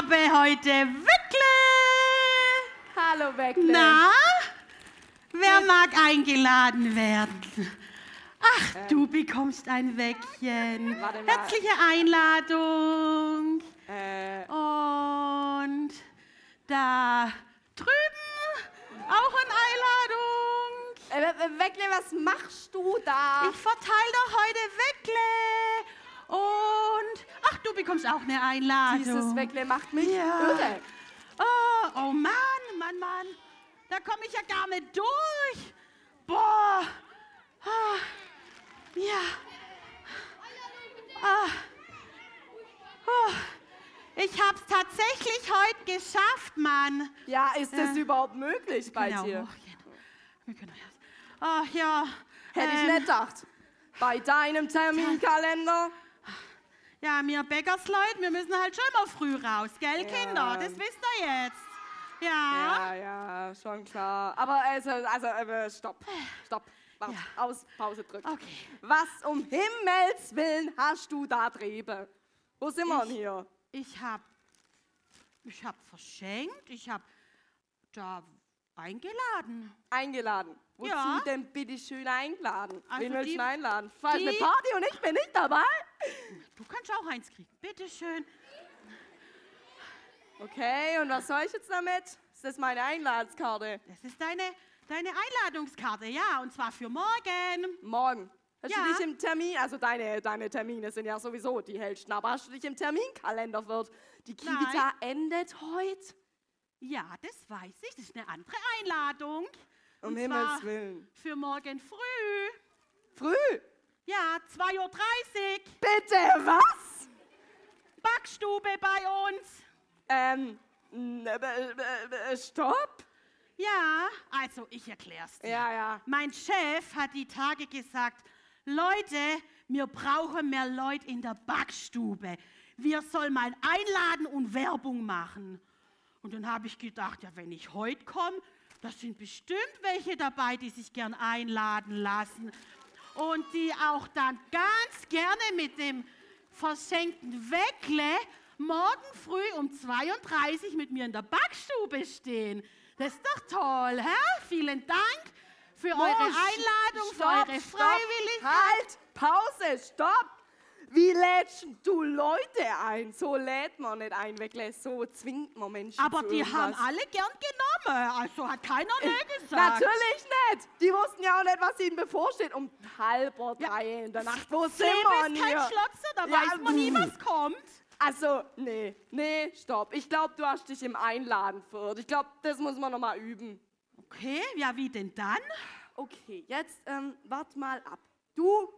habe heute Wickle. Hallo, Weckle. Na, wer mag eingeladen werden? Ach, du bekommst ein Weckchen. Äh. Herzliche Einladung. Äh, Und da drüben auch eine Einladung. äh, Weckle, was machst du da? Ich verteile doch heute Weckle. Und ach, du bekommst auch eine Einladung. Dieses Weckle macht mich Ja. irre. Oh, oh Mann, Mann, Mann. Da komme ich ja gar nicht durch. Boah. Ah, ja. Ah. Oh. Ich hab's tatsächlich heute geschafft, Mann. Ja, ist das Ja. überhaupt möglich bei dir? Wir können Ach ja. Hätte ich ähm, nicht gedacht. Bei deinem Terminkalender? Ja, wir Bäckersleute, wir müssen halt schon mal früh raus, gell, Ja. Kinder? Das wisst ihr jetzt. Ja. Ja, ja, schon klar. Aber also, also äh, stopp, stopp. Warte, Ja. Aus, Pause drücken. Okay. Was um Himmels Willen hast du da drüben? Wo sind wir denn Ich- hier? Ich hab, ich hab verschenkt, ich hab da eingeladen. Eingeladen. Wozu Ja. denn bitte schön eingeladen? Also Wen willst du einladen? Falls eine Party und ich bin nicht dabei? Du kannst auch eins kriegen, bitteschön. Okay, und was soll ich jetzt damit? Ist das meine Einladungskarte? Das ist deine, deine Einladungskarte, ja, und zwar für morgen. Morgen. Hast Ja. du dich im Termin, also deine, deine Termine sind ja sowieso die hellsten, aber hast du dich im Terminkalender wird? Die Kivita endet heute? Ja, das weiß ich, das ist eine andere Einladung. Um Und Himmels Willen. Für morgen früh. Früh? Ja, 2.30 Uhr, Bitte, was? Backstube bei uns. Ähm, äh, äh, äh, stopp? Ja, also ich erklär's dir. Ja, ja. Mein Chef hat die Tage gesagt, Leute, wir brauchen mehr Leute in der Backstube. Wir sollen mal einladen und Werbung machen. Und dann habe ich gedacht, ja, wenn ich heute komme, da sind bestimmt welche dabei, die sich gern einladen lassen. Und die auch dann ganz gerne mit dem verschenkten Weckle morgen früh um 32 mit mir in der Backstube stehen. Das ist doch toll, hä? Vielen Dank für eure Einladung, stopp, für eure stopp, Freiwilligkeit. Halt, Pause, stopp. Wie lädst du Leute ein? So lädt man nicht ein, wirklich. So zwingt man Menschen Aber zu die irgendwas. haben alle gern genommen. Also hat keiner Nö gesagt. Natürlich nicht. Die wussten ja auch nicht, was ihnen bevorsteht. Um halber drei in der Nacht. Wo sind Leben wir ist denn kein hier? Schlotzer, da Ja, weiß man nie, was kommt. Also, nee, nee, stopp. Ich glaube, du hast dich im Einladen verirrt. Ich glaube, das muss man nochmal üben. Okay, ja, wie denn dann? Okay, jetzt ähm, wart mal ab. Du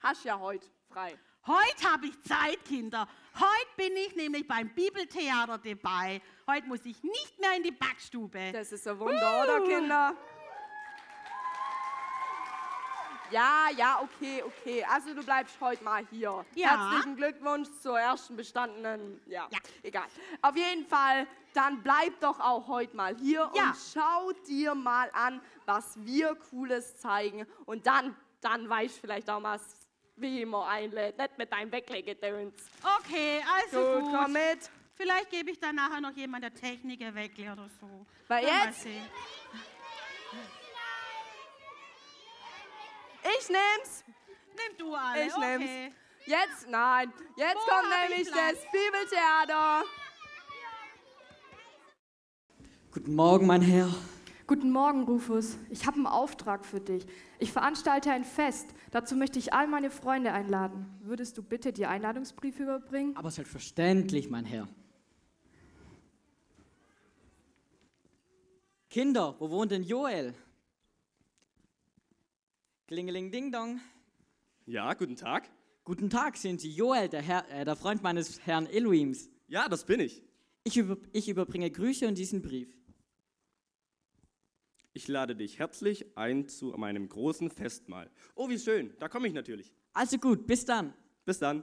hast ja heute frei. Heute habe ich Zeit, Kinder. Heute bin ich nämlich beim Bibeltheater dabei. Heute muss ich nicht mehr in die Backstube. Das ist ein Wunder, oder Kinder? Ja, ja, okay, okay. Also du bleibst heute mal hier. Ja. Herzlichen Glückwunsch zur ersten bestandenen. Ja, Ja. egal. Auf jeden Fall, dann bleib doch auch heute mal hier Ja. und schau dir mal an, was wir Cooles zeigen. Und dann, dann weißt du vielleicht auch mal, wie man einlädt. Nicht mit deinem Weglegedöns. Okay, also Gut, gut. komm mit. Vielleicht gebe ich dann nachher noch jemand der Technik weg oder so. Weil mal jetzt- sehen. Ich nehm's. Nimm du alle, Ich okay. nehm's. Jetzt, nein. Jetzt Wo kommt hab ich nämlich Platz? das Bibeltheater. Guten Morgen, mein Herr. Guten Morgen, Rufus. Ich habe einen Auftrag für dich. Ich veranstalte ein Fest. Dazu möchte ich all meine Freunde einladen. Würdest du bitte die Einladungsbriefe überbringen? Aber selbstverständlich, mein Herr. Kinder, wo wohnt denn Joel? Klingeling Ding Dong. Ja, guten Tag. Guten Tag, sind Sie Joel, der, Herr, äh, der Freund meines Herrn Elohims. Ja, das bin ich. Ich, über, ich überbringe Grüße und diesen Brief. Ich lade dich herzlich ein zu meinem großen Festmahl. Oh, wie schön. Da komme ich natürlich. Also gut, bis dann. Bis dann.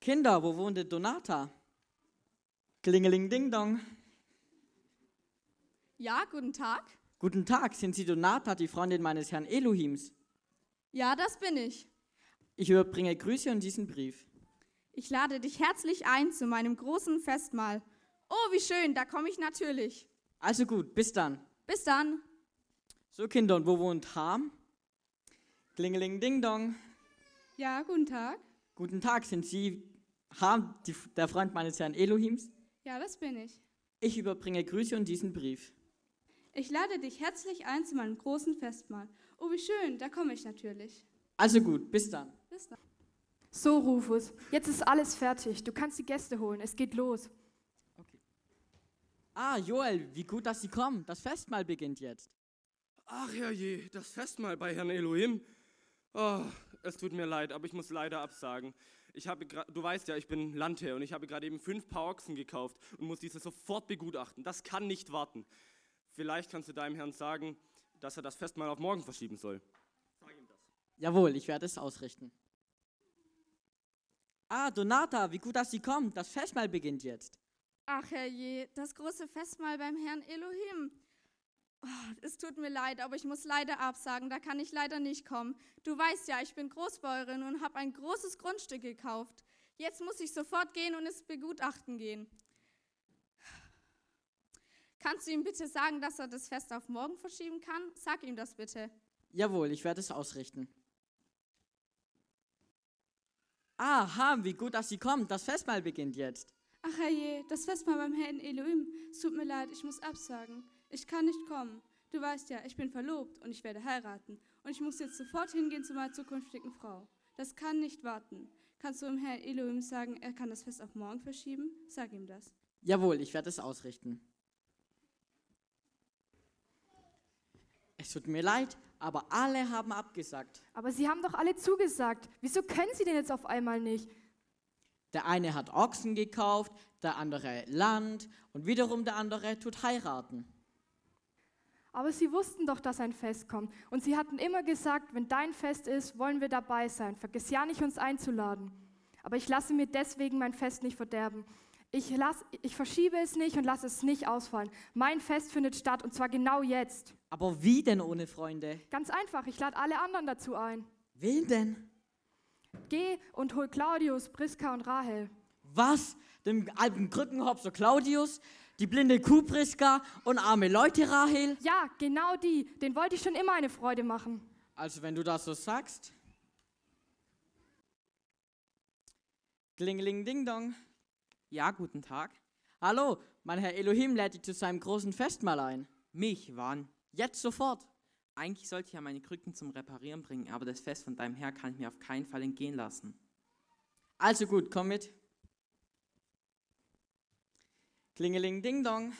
Kinder, wo wohnt Donata? Klingeling Ding Dong. Ja, guten Tag. Guten Tag, sind Sie Donata, die Freundin meines Herrn Elohims? Ja, das bin ich. Ich überbringe Grüße und diesen Brief. Ich lade dich herzlich ein zu meinem großen Festmahl. Oh, wie schön, da komme ich natürlich. Also gut, bis dann. Bis dann. So, Kinder, und wo wohnt Ham? Klingeling Ding Dong. Ja, guten Tag. Guten Tag, sind Sie Ham, die, der Freund meines Herrn Elohims? Ja, das bin ich. Ich überbringe Grüße und diesen Brief. Ich lade dich herzlich ein zu meinem großen Festmahl. Oh, wie schön, da komme ich natürlich. Also gut, bis dann. Bis dann. So, Rufus, jetzt ist alles fertig. Du kannst die Gäste holen. Es geht los. Ah, Joel, wie gut, dass Sie kommen. Das Festmahl beginnt jetzt. Ach herrje, das Festmahl bei Herrn Elohim. Oh, es tut mir leid, aber ich muss leider absagen. Ich habe du weißt ja, ich bin Landherr und ich habe gerade eben fünf Paar Ochsen gekauft und muss diese sofort begutachten. Das kann nicht warten. Vielleicht kannst du deinem Herrn sagen, dass er das Festmahl auf morgen verschieben soll. Jawohl, ich werde es ausrichten. Ah, Donata, wie gut, dass Sie kommen. Das Festmahl beginnt jetzt. Ach herrje, das große Festmahl beim Herrn Elohim. Oh, es tut mir leid, aber ich muss leider absagen, da kann ich leider nicht kommen. Du weißt ja, ich bin Großbäuerin und habe ein großes Grundstück gekauft. Jetzt muss ich sofort gehen und es begutachten gehen. Kannst du ihm bitte sagen, dass er das Fest auf morgen verschieben kann? Sag ihm das bitte. Jawohl, ich werde es ausrichten. Ah, Ham, wie gut, dass Sie kommen. Das Festmahl beginnt jetzt. Ach herrje, das Festmahl beim Herrn Elohim. Es tut mir leid, ich muss absagen. Ich kann nicht kommen. Du weißt ja, ich bin verlobt und ich werde heiraten. Und ich muss jetzt sofort hingehen zu meiner zukünftigen Frau. Das kann nicht warten. Kannst du dem Herrn Elohim sagen, er kann das Fest auf morgen verschieben? Sag ihm das. Jawohl, ich werde es ausrichten. Es tut mir leid, aber alle haben abgesagt. Aber Sie haben doch alle zugesagt. Wieso können Sie denn jetzt auf einmal nicht? Der eine hat Ochsen gekauft, der andere Land und wiederum der andere tut heiraten. Aber Sie wussten doch, dass ein Fest kommt. Und Sie hatten immer gesagt, wenn dein Fest ist, wollen wir dabei sein. Vergiss ja nicht, uns einzuladen. Aber ich lasse mir deswegen mein Fest nicht verderben. Ich, lass, ich verschiebe es nicht und lasse es nicht ausfallen. Mein Fest findet statt und zwar genau jetzt. Aber wie denn ohne Freunde? Ganz einfach, ich lade alle anderen dazu ein. Wen denn? Geh und hol Claudius, Priska und Rahel. Was? Dem alten Krückenhopser Claudius, die blinde Kuh Priska und arme Leute Rahel? Ja, genau die. Den wollte ich schon immer eine Freude machen. Also wenn du das so sagst. Klingeling Ding Dong. Ja, guten Tag. Hallo, mein Herr Elohim lädt dich zu seinem großen Festmahl ein. Mich, wann? Jetzt sofort. Eigentlich sollte ich ja meine Krücken zum Reparieren bringen, aber das Fest von deinem Herr kann ich mir auf keinen Fall entgehen lassen. Also gut, komm mit. Klingeling Ding Dong.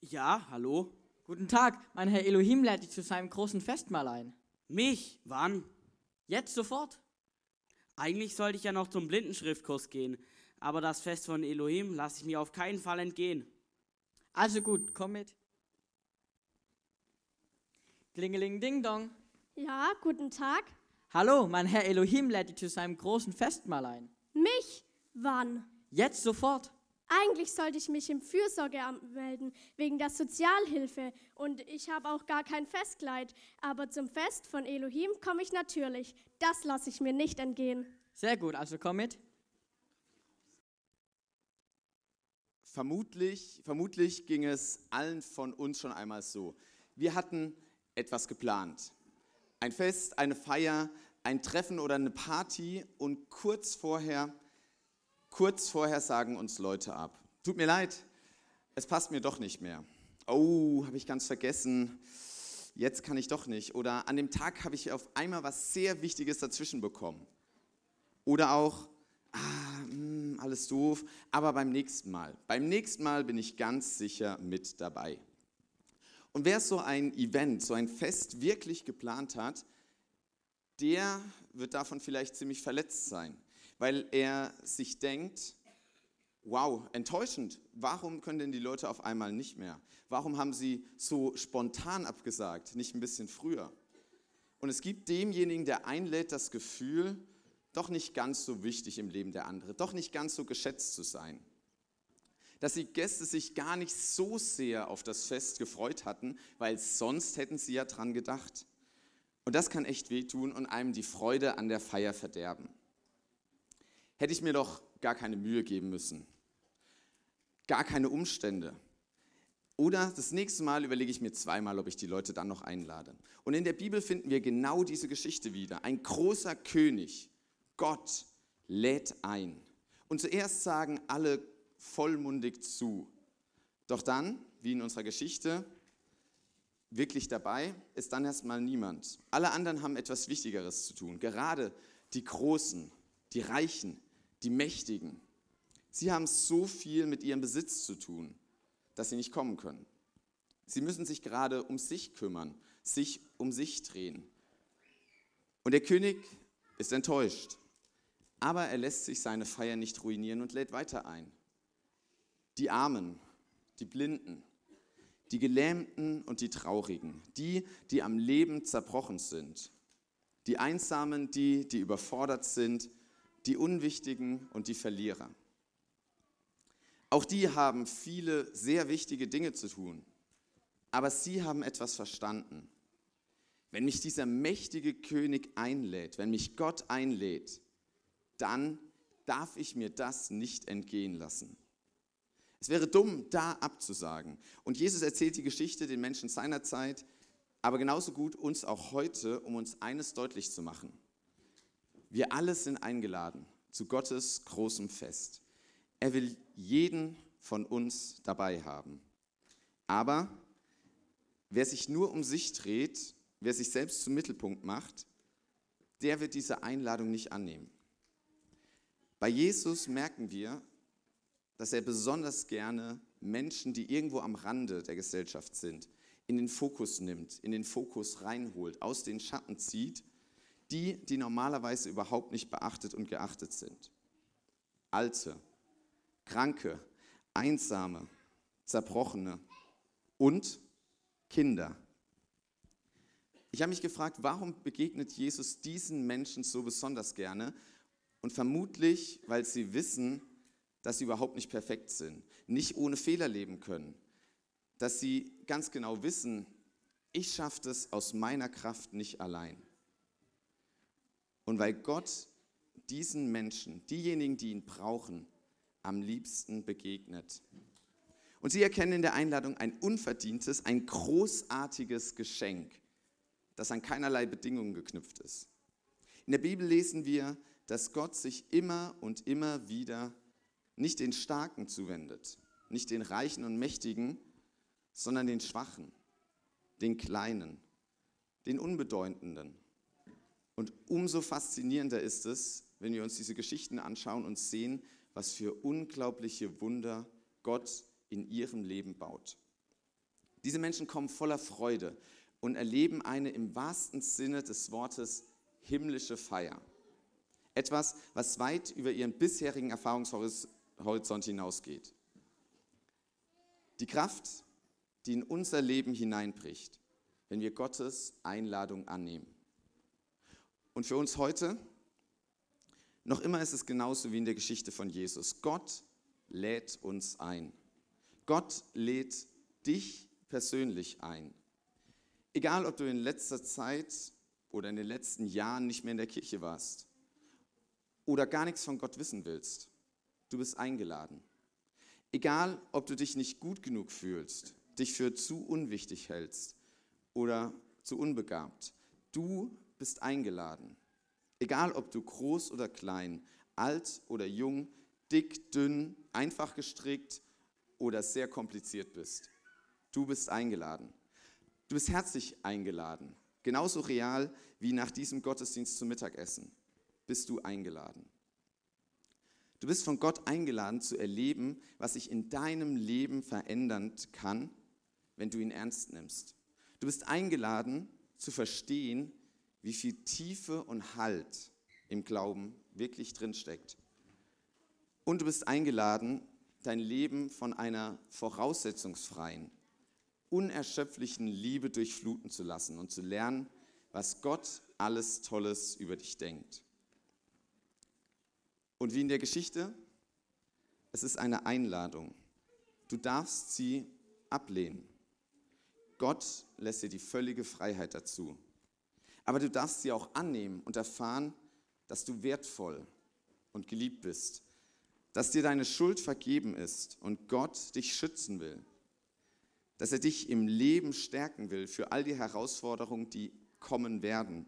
Ja, hallo? Guten Tag, mein Herr Elohim lädt dich zu seinem großen Festmahl ein. Mich? Wann? Jetzt sofort. Eigentlich sollte ich ja noch zum Blindenschriftkurs gehen, aber das Fest von Elohim lasse ich mir auf keinen Fall entgehen. Also gut, komm mit. Klingeling Ding Dong. Ja, guten Tag. Hallo, mein Herr Elohim lädt dich zu seinem großen Festmahl ein. Mich? Wann? Jetzt sofort. Eigentlich sollte ich mich im Fürsorgeamt melden, wegen der Sozialhilfe. Und ich habe auch gar kein Festkleid. Aber zum Fest von Elohim komme ich natürlich. Das lasse ich mir nicht entgehen. Sehr gut, also komm mit. Vermutlich, vermutlich ging es allen von uns schon einmal so. Wir hatten etwas geplant. Ein Fest, eine Feier, ein Treffen oder eine Party und kurz vorher, kurz vorher sagen uns Leute ab. Tut mir leid, es passt mir doch nicht mehr. Oh, habe ich ganz vergessen. Jetzt kann ich doch nicht. Oder an dem Tag habe ich auf einmal was sehr Wichtiges dazwischen bekommen. Oder auch, ah, mh, alles doof, aber beim nächsten Mal. Beim nächsten Mal bin ich ganz sicher mit dabei. Und wer so ein Event, so ein Fest wirklich geplant hat, der wird davon vielleicht ziemlich verletzt sein, weil er sich denkt, wow, enttäuschend, warum können denn die Leute auf einmal nicht mehr? Warum haben sie so spontan abgesagt, nicht ein bisschen früher? Und es gibt demjenigen, der einlädt, das Gefühl, doch nicht ganz so wichtig im Leben der anderen, doch nicht ganz so geschätzt zu sein. Dass die Gäste sich gar nicht so sehr auf das Fest gefreut hatten, weil sonst hätten sie ja dran gedacht. Und das kann echt wehtun und einem die Freude an der Feier verderben. hätte ich mir doch gar keine Mühe geben müssen. Gar keine Umstände. Oder das nächste Mal überlege ich mir zweimal, ob ich die Leute dann noch einlade. Und in der Bibel finden wir genau diese Geschichte wieder. Ein großer König, Gott, lädt ein. Und zuerst sagen alle vollmundig zu. Doch dann, wie in unserer Geschichte, wirklich dabei ist dann erstmal niemand. Alle anderen haben etwas Wichtigeres zu tun. Gerade die Großen, die Reichen, die Mächtigen. Sie haben so viel mit ihrem Besitz zu tun, dass sie nicht kommen können. Sie müssen sich gerade um sich kümmern, sich um sich drehen. Und der König ist enttäuscht. Aber er lässt sich seine Feier nicht ruinieren und lädt weiter ein. Die Armen, die Blinden, die Gelähmten und die Traurigen, die, die am Leben zerbrochen sind, die Einsamen, die, die überfordert sind, die Unwichtigen und die Verlierer. Auch die haben viele sehr wichtige Dinge zu tun, aber sie haben etwas verstanden. Wenn mich dieser mächtige König einlädt, wenn mich Gott einlädt, dann darf ich mir das nicht entgehen lassen. Es wäre dumm, da abzusagen. Und Jesus erzählt die Geschichte den Menschen seiner Zeit, aber genauso gut uns auch heute, um uns eines deutlich zu machen. Wir alle sind eingeladen zu Gottes großem Fest. Er will jeden von uns dabei haben. Aber wer sich nur um sich dreht, wer sich selbst zum Mittelpunkt macht, der wird diese Einladung nicht annehmen. Bei Jesus merken wir, dass er besonders gerne Menschen, die irgendwo am Rande der Gesellschaft sind, in den Fokus nimmt, in den Fokus reinholt, aus den Schatten zieht, die, die normalerweise überhaupt nicht beachtet und geachtet sind. Alte, Kranke, Einsame, Zerbrochene und Kinder. Ich habe mich gefragt, warum begegnet Jesus diesen Menschen so besonders gerne? Und vermutlich, weil sie wissen, dass sie überhaupt nicht perfekt sind, nicht ohne Fehler leben können, dass sie ganz genau wissen, ich schaffe das aus meiner Kraft nicht allein. Und weil Gott diesen Menschen, diejenigen, die ihn brauchen, am liebsten begegnet. Und sie erkennen in der Einladung ein unverdientes, ein großartiges Geschenk, das an keinerlei Bedingungen geknüpft ist. In der Bibel lesen wir, dass Gott sich immer und immer wieder nicht den Starken zuwendet, nicht den Reichen und Mächtigen, sondern den Schwachen, den Kleinen, den Unbedeutenden. Und umso faszinierender ist es, wenn wir uns diese Geschichten anschauen und sehen, was für unglaubliche Wunder Gott in ihrem Leben baut. Diese Menschen kommen voller Freude und erleben eine im wahrsten Sinne des Wortes himmlische Feier. Etwas, was weit über ihren bisherigen Erfahrungshorizont Horizont hinausgeht. Die Kraft, die in unser Leben hineinbricht, wenn wir Gottes Einladung annehmen. Und für uns heute, noch immer ist es genauso wie in der Geschichte von Jesus. Gott lädt uns ein. Gott lädt dich persönlich ein. Egal, ob du in letzter Zeit oder in den letzten Jahren nicht mehr in der Kirche warst oder gar nichts von Gott wissen willst. Du bist eingeladen. Egal, ob du dich nicht gut genug fühlst, dich für zu unwichtig hältst oder zu unbegabt, du bist eingeladen. Egal, ob du groß oder klein, alt oder jung, dick, dünn, einfach gestrickt oder sehr kompliziert bist, du bist eingeladen. Du bist herzlich eingeladen. Genauso real wie nach diesem Gottesdienst zum Mittagessen bist du eingeladen. Du bist von Gott eingeladen zu erleben, was sich in deinem Leben verändern kann, wenn du ihn ernst nimmst. Du bist eingeladen zu verstehen, wie viel Tiefe und Halt im Glauben wirklich drinsteckt. Und du bist eingeladen, dein Leben von einer voraussetzungsfreien, unerschöpflichen Liebe durchfluten zu lassen und zu lernen, was Gott alles Tolles über dich denkt. Und wie in der Geschichte, es ist eine Einladung. Du darfst sie ablehnen. Gott lässt dir die völlige Freiheit dazu. Aber du darfst sie auch annehmen und erfahren, dass du wertvoll und geliebt bist, dass dir deine Schuld vergeben ist und Gott dich schützen will, dass er dich im Leben stärken will für all die Herausforderungen, die kommen werden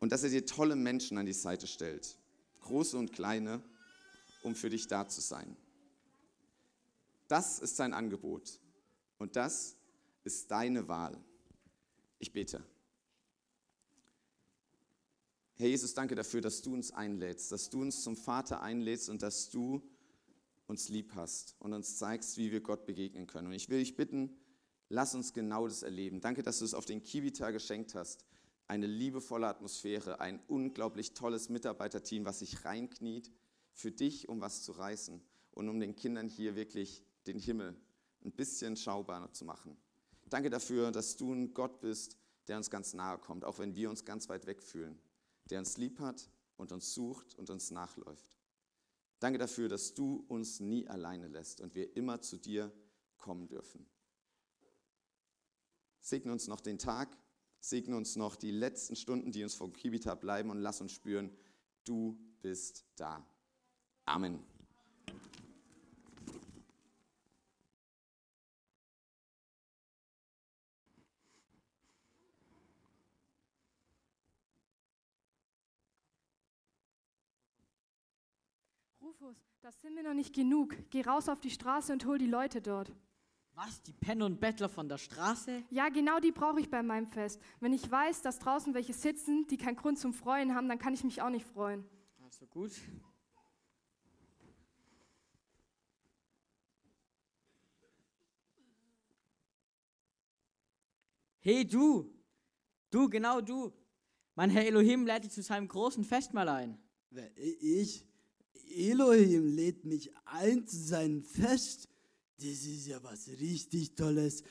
und dass er dir tolle Menschen an die Seite stellt, große und kleine, um für dich da zu sein. Das ist sein Angebot und das ist deine Wahl. Ich bete. Herr Jesus, danke dafür, dass du uns einlädst, dass du uns zum Vater einlädst und dass du uns lieb hast und uns zeigst, wie wir Gott begegnen können. Und ich will dich bitten, lass uns genau das erleben. Danke, dass du es auf den Kivita geschenkt hast. Eine liebevolle Atmosphäre, ein unglaublich tolles Mitarbeiterteam, was sich reinkniet für dich, um was zu reißen und um den Kindern hier wirklich den Himmel ein bisschen schaubarer zu machen. Danke dafür, dass du ein Gott bist, der uns ganz nahe kommt, auch wenn wir uns ganz weit weg fühlen, der uns lieb hat und uns sucht und uns nachläuft. Danke dafür, dass du uns nie alleine lässt und wir immer zu dir kommen dürfen. Segne uns noch den Tag, segne uns noch die letzten Stunden, die uns vom Kibita bleiben und lass uns spüren, du bist da. Amen. Rufus, das sind mir noch nicht genug. Geh raus auf die Straße und hol die Leute dort. Was, die Penner und Bettler von der Straße? Ja, genau die brauche ich bei meinem Fest. Wenn ich weiß, dass draußen welche sitzen, die keinen Grund zum Freuen haben, dann kann ich mich auch nicht freuen. Also gut. Hey du, du, genau du. Mein Herr Elohim lädt dich zu seinem großen Festmahl ein. Wer, Ich? Elohim lädt mich ein zu seinem Fest. Das ist ja was richtig Tolles.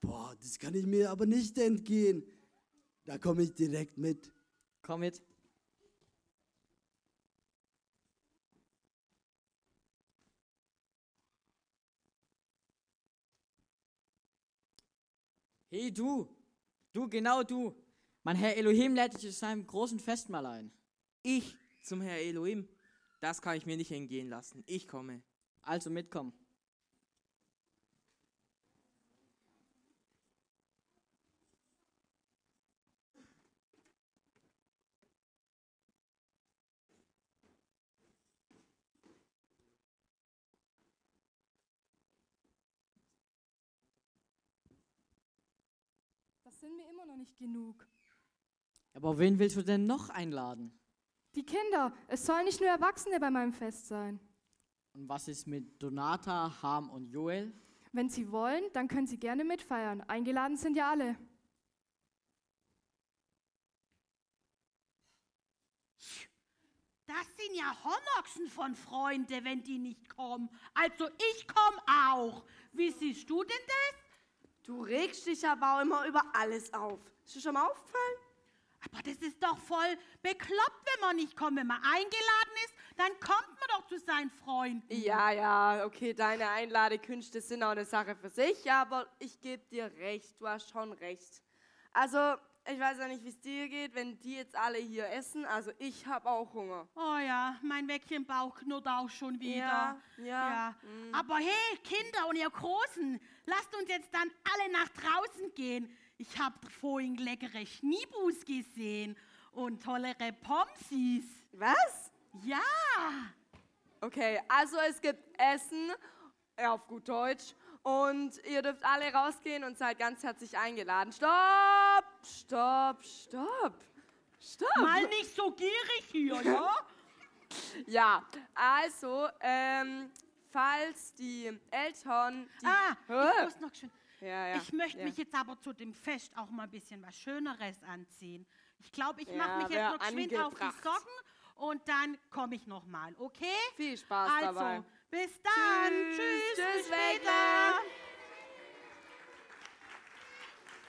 Boah, das kann ich mir aber nicht entgehen. Da komme ich direkt mit. Komm mit. Hey du, du, genau du. Mein Herr Elohim lädt dich zu seinem großen Festmahl ein. Ich zum Herr Elohim. Das kann ich mir nicht entgehen lassen. Ich komme. Also mitkommen. Sind mir immer noch nicht genug. Aber wen willst du denn noch einladen? Die Kinder, es sollen nicht nur Erwachsene bei meinem Fest sein. Und was ist mit Donata, Ham und Joel? Wenn sie wollen, dann können sie gerne mitfeiern. Eingeladen sind ja alle. Das sind ja Hornochsen von Freunde, wenn die nicht kommen. Also ich komme auch. Wie siehst du denn das? Du regst dich aber auch immer über alles auf. Ist dir schon mal aufgefallen? Aber das ist doch voll bekloppt, wenn man nicht kommt. Wenn man eingeladen ist, dann kommt man doch zu seinen Freunden. Ja, ja, okay, deine Einladekünste sind auch eine Sache für sich, aber ich gebe dir recht, du hast schon recht. Also, ich weiß ja nicht, wie es dir geht, wenn die jetzt alle hier essen. Also, ich habe auch Hunger. Oh ja, mein Weckchen Bauch knurrt auch schon wieder. Ja, ja. ja. Aber hey, Kinder und ihr Großen, lasst uns jetzt dann alle nach draußen gehen. Ich habe vorhin leckere Schniebus gesehen und tollere Pomsis. Was? Ja. Okay, also es gibt Essen, auf gut Deutsch. Und ihr dürft alle rausgehen und seid ganz herzlich eingeladen. Stopp, stopp, stopp. Stopp. Mal nicht so gierig hier, ja? ja, also, ähm, falls die Eltern. Die ah, ich muss noch schön. Ja, ja, ich möchte ja. mich jetzt aber zu dem Fest auch mal ein bisschen was Schöneres anziehen. Ich glaube, ich mache mich jetzt noch geschwind auf die. Socken und dann komme ich noch mal, okay? Viel Spaß also, dabei. Bis dann. Tschüss. Tschüss, Tschüss, bis später.